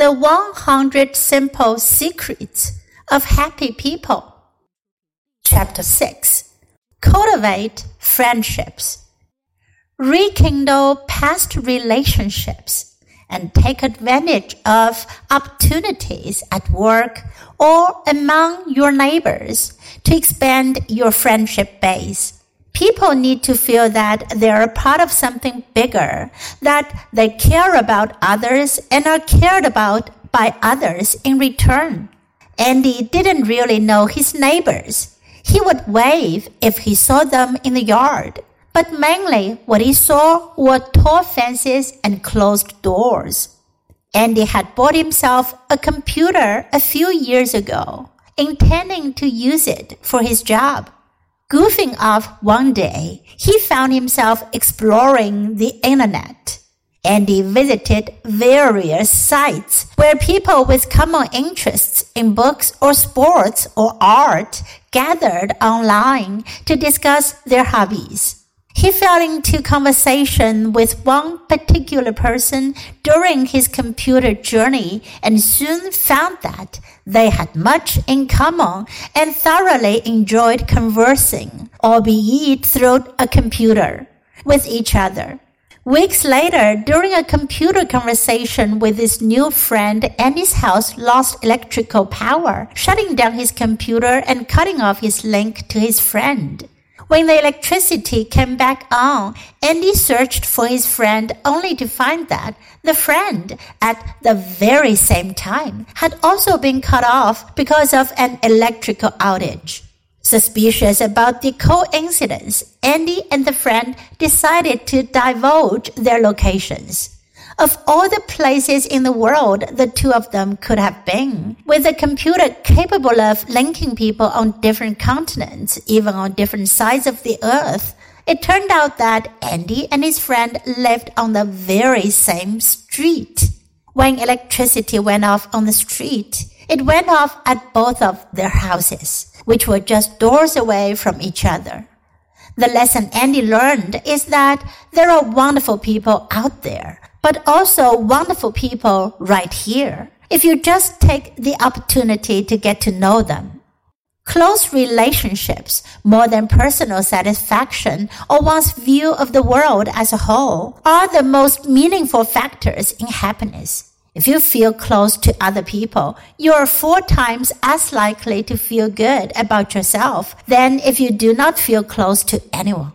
The 100 Simple Secrets of Happy People. Chapter 6 Cultivate Friendships. Rekindle past relationships and take advantage of opportunities at work or among your neighbors to expand your friendship base. People need to feel that they're a part of something bigger, that they care about others and are cared about by others in return. Andy didn't really know his neighbors. He would wave if he saw them in the yard, but mainly what he saw were tall fences and closed doors. Andy had bought himself a computer a few years ago, intending to use it for his job. Goofing off one day, he found himself exploring the internet. And he visited various sites where people with common interests in books or sports or art gathered online to discuss their hobbies. He fell into conversation with one particular person during his computer journey and soon found that they had much in common and thoroughly enjoyed conversing, albeit through a computer, with each other. Weeks later, during a computer conversation with his new friend, Andy's house lost electrical power, shutting down his computer and cutting off his link to his friend. When the electricity came back on, Andy searched for his friend only to find that the friend at the very same time had also been cut off because of an electrical outage. Suspicious about the coincidence, Andy and the friend decided to divulge their locations. Of all the places in the world the two of them could have been, with a computer capable of linking people on different continents, even on different sides of the earth, it turned out that Andy and his friend lived on the very same street. When electricity went off on the street, it went off at both of their houses, which were just doors away from each other. The lesson Andy learned is that there are wonderful people out there but also wonderful people right here if you just take the opportunity to get to know them. Close relationships, more than personal satisfaction or one's view of the world as a whole, are the most meaningful factors in happiness. If you feel close to other people, you are four times as likely to feel good about yourself than if you do not feel close to anyone.